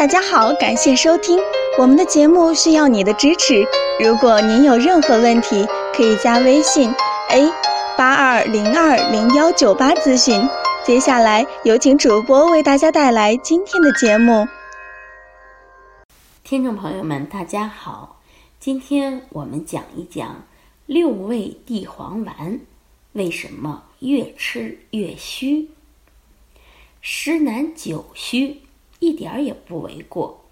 大家好，感谢收听我们的节目，需要你的支持。如果您有任何问题，可以加微信 a 八二零二零幺九八咨询。接下来有请主播为大家带来今天的节目。听众朋友们，大家好，今天我们讲一讲六味地黄丸为什么越吃越虚。十男九虚。一点儿也不为过。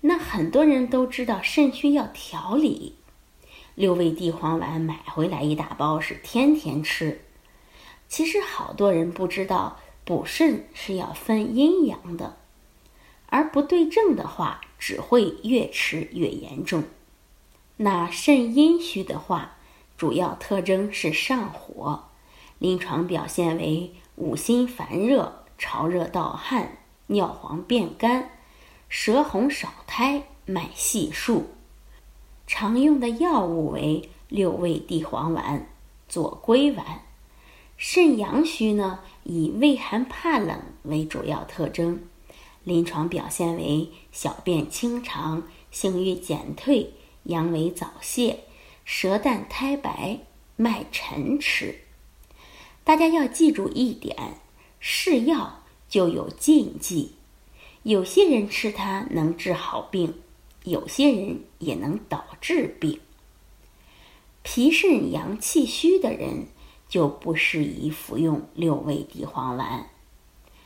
那很多人都知道肾虚要调理，六味地黄丸买回来一大包是天天吃。其实好多人不知道补肾是要分阴阳的，而不对症的话，只会越吃越严重。那肾阴虚的话，主要特征是上火，临床表现为五心烦热、潮热盗汗。尿黄变干，舌红少苔，脉细数。常用的药物为六味地黄丸、左归丸。肾阳虚呢，以畏寒怕冷为主要特征，临床表现为小便清长、性欲减退、阳痿早泄、舌淡苔白、脉沉迟。大家要记住一点：是药。就有禁忌，有些人吃它能治好病，有些人也能导致病。脾肾阳气虚的人就不适宜服用六味地黄丸。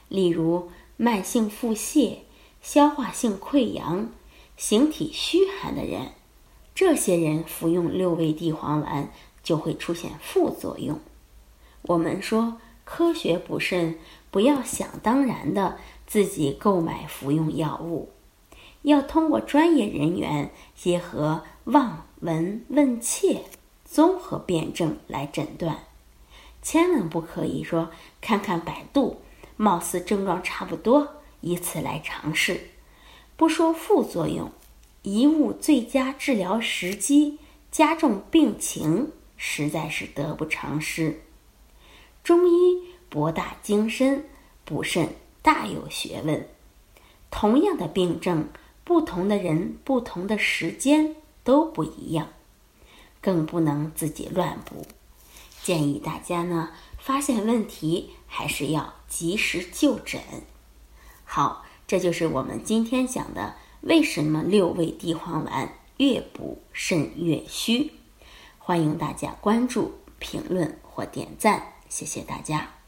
例如，慢性腹泻、消化性溃疡、形体虚寒的人，这些人服用六味地黄丸就会出现副作用。我们说。科学补肾，不要想当然的自己购买服用药物，要通过专业人员结合望、闻、问、切综合辩证来诊断，千万不可以说看看百度，貌似症状差不多，以此来尝试。不说副作用，贻误最佳治疗时机，加重病情，实在是得不偿失。中医博大精深，补肾大有学问。同样的病症，不同的人、不同的时间都不一样，更不能自己乱补。建议大家呢，发现问题还是要及时就诊。好，这就是我们今天讲的为什么六味地黄丸越补肾越虚。欢迎大家关注、评论或点赞。谢谢大家。